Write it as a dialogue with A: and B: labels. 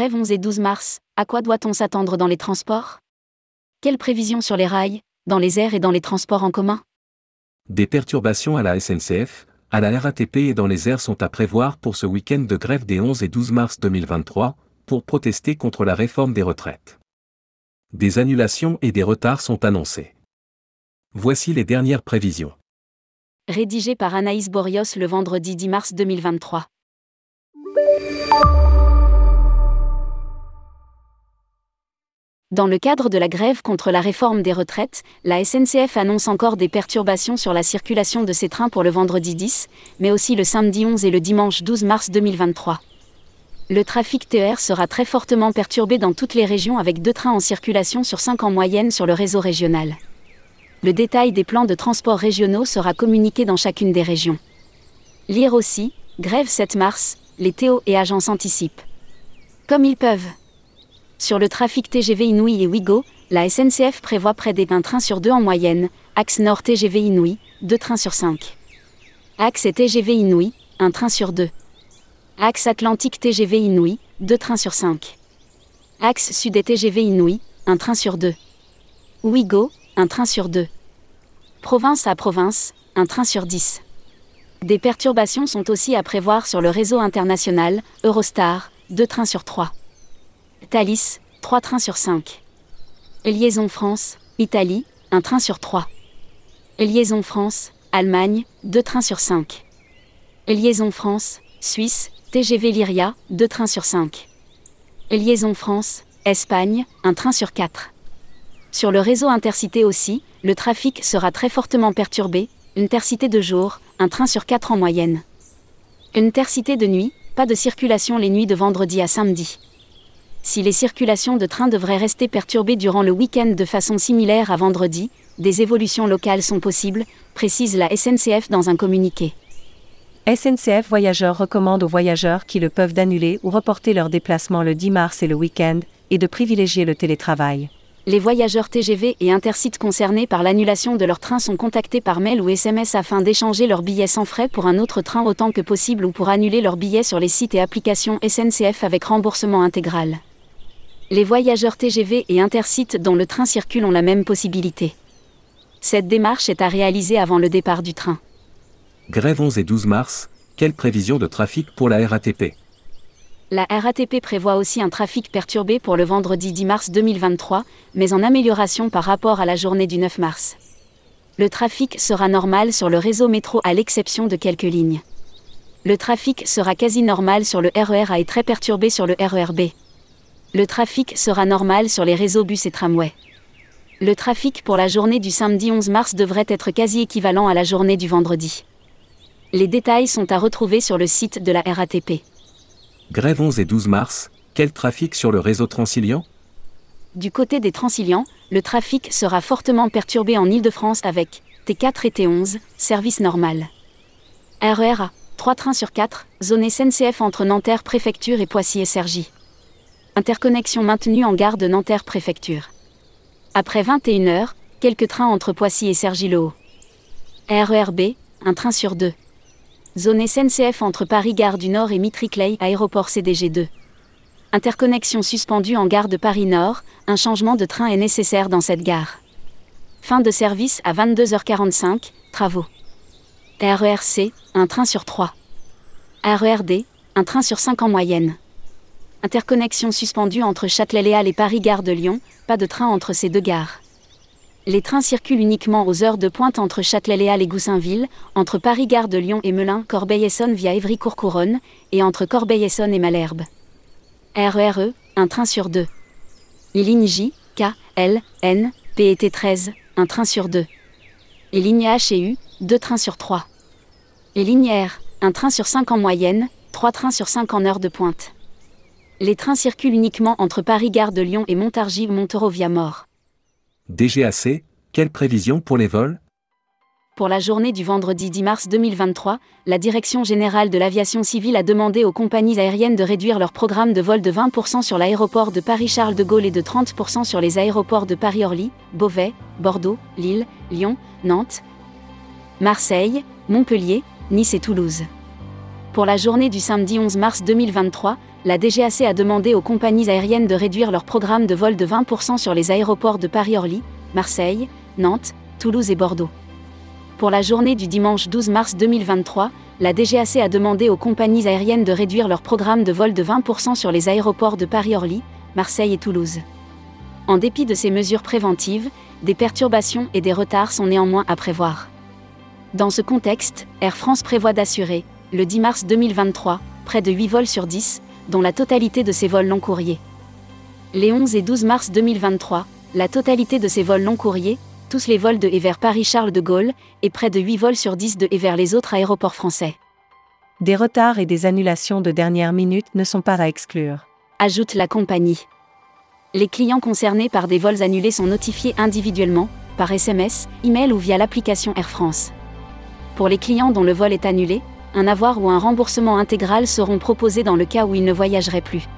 A: Grève 11 et 12 mars, à quoi doit-on s'attendre dans les transports? Quelles prévisions sur les rails, dans les airs et dans les transports en commun?
B: Des perturbations à la SNCF, à la RATP et dans les airs sont à prévoir pour ce week-end de grève des 11 et 12 mars 2023, pour protester contre la réforme des retraites. Des annulations et des retards sont annoncés. Voici les dernières prévisions.
A: Rédigé par Anaïs Borios le vendredi 10 mars 2023. Dans le cadre de la grève contre la réforme des retraites, la SNCF annonce encore des perturbations sur la circulation de ses trains pour le vendredi 10, mais aussi le samedi 11 et le dimanche 12 mars 2023. Le trafic TER sera très fortement perturbé dans toutes les régions avec deux trains en circulation sur 5 en moyenne sur le réseau régional. Le détail des plans de transport régionaux sera communiqué dans chacune des régions. Lire aussi, grève 7 mars, les Théo et agences anticipent. Comme ils peuvent. Sur le trafic TGV Inouï et Ouigo, la SNCF prévoit près d'un train sur deux en moyenne, axe nord TGV Inouï, deux trains sur cinq. Axe et TGV Inouï, un train sur deux. Axe Atlantique TGV Inouï, deux trains sur cinq. Axe sud et TGV Inouï, un train sur deux. Ouigo, un train sur deux. Province à province, un train sur dix. Des perturbations sont aussi à prévoir sur le réseau international, Eurostar, deux trains sur trois. Thalys, 3 trains sur 5. Liaison France, Italie, 1 train sur 3. Liaison France, Allemagne, 2 trains sur 5. Liaison France, Suisse, TGV Lyria, 2 trains sur 5. Liaison France, Espagne, 1 train sur 4. Sur le réseau intercité aussi, le trafic sera très fortement perturbé, intercité de jour, 1 train sur 4 en moyenne. Intercité de nuit, pas de circulation les nuits de vendredi à samedi. Si les circulations de trains devraient rester perturbées durant le week-end de façon similaire à vendredi, des évolutions locales sont possibles, précise la SNCF dans un communiqué.
C: SNCF Voyageurs recommande aux voyageurs qui le peuvent d'annuler ou reporter leur déplacement le 10 mars et le week-end, et de privilégier le télétravail.
A: Les voyageurs TGV et intercites concernés par l'annulation de leur train sont contactés par mail ou SMS afin d'échanger leur billet sans frais pour un autre train autant que possible ou pour annuler leur billet sur les sites et applications SNCF avec remboursement intégral les voyageurs TGV et Intercites dont le train circule ont la même possibilité. Cette démarche est à réaliser avant le départ du train.
B: Grève 11 et 12 mars, quelle prévision de trafic pour la RATP
A: La RATP prévoit aussi un trafic perturbé pour le vendredi 10 mars 2023, mais en amélioration par rapport à la journée du 9 mars. Le trafic sera normal sur le réseau métro à l'exception de quelques lignes. Le trafic sera quasi normal sur le RER e A et très perturbé sur le RERB le trafic sera normal sur les réseaux bus et tramway. Le trafic pour la journée du samedi 11 mars devrait être quasi équivalent à la journée du vendredi. Les détails sont à retrouver sur le site de la RATP.
B: Grève 11 et 12 mars, quel trafic sur le réseau Transilien?
A: Du côté des Transiliens, le trafic sera fortement perturbé en Ile-de-France avec T4 et T11, service normal. RER A, 3 trains sur 4, zone SNCF entre Nanterre Préfecture et Poissy et Cergy. Interconnexion maintenue en gare de Nanterre Préfecture. Après 21h, quelques trains entre Poissy et Cergy-le-Haut. RERB, un train sur deux. Zone SNCF entre Paris-Gare du Nord et Mitricley, aéroport CDG2. Interconnexion suspendue en gare de Paris-Nord, un changement de train est nécessaire dans cette gare. Fin de service à 22h45, travaux. RERC, un train sur 3. RERD, un train sur 5 en moyenne. Interconnexion suspendue entre Châtelet-Léal et Paris-Gare de Lyon, pas de train entre ces deux gares. Les trains circulent uniquement aux heures de pointe entre Châtelet-Léal et Goussainville, entre Paris-Gare de Lyon et Melun, Corbeil-Essonne via Évry-Courcouronne, et entre Corbeil-Essonne et Malherbe. RERE, e, un train sur deux. Les lignes J, K, L, N, P et T13, un train sur deux. Les lignes H et U, deux trains sur trois. Les lignes R, un train sur cinq en moyenne, trois trains sur cinq en heure de pointe les trains circulent uniquement entre Paris-Gare de Lyon et Montargis-Montereau via Mort.
B: DGAC, quelle prévision pour les vols?
A: Pour la journée du vendredi 10 mars 2023, la Direction générale de l'aviation civile a demandé aux compagnies aériennes de réduire leur programme de vol de 20% sur l'aéroport de Paris-Charles de Gaulle et de 30% sur les aéroports de Paris-Orly, Beauvais, Bordeaux, Lille, Lyon, Nantes, Marseille, Montpellier, Nice et Toulouse. Pour la journée du samedi 11 mars 2023, la DGAC a demandé aux compagnies aériennes de réduire leur programme de vol de 20% sur les aéroports de Paris-Orly, Marseille, Nantes, Toulouse et Bordeaux. Pour la journée du dimanche 12 mars 2023, la DGAC a demandé aux compagnies aériennes de réduire leur programme de vol de 20% sur les aéroports de Paris-Orly, Marseille et Toulouse. En dépit de ces mesures préventives, des perturbations et des retards sont néanmoins à prévoir. Dans ce contexte, Air France prévoit d'assurer, le 10 mars 2023, près de 8 vols sur 10, dont la totalité de ces vols long courriers. Les 11 et 12 mars 2023, la totalité de ces vols long courriers, tous les vols de et vers Paris-Charles de Gaulle, et près de 8 vols sur 10 de et vers les autres aéroports français.
C: Des retards et des annulations de dernière minute ne sont pas à exclure.
A: Ajoute la compagnie. Les clients concernés par des vols annulés sont notifiés individuellement, par SMS, email ou via l'application Air France. Pour les clients dont le vol est annulé, un avoir ou un remboursement intégral seront proposés dans le cas où ils ne voyageraient plus.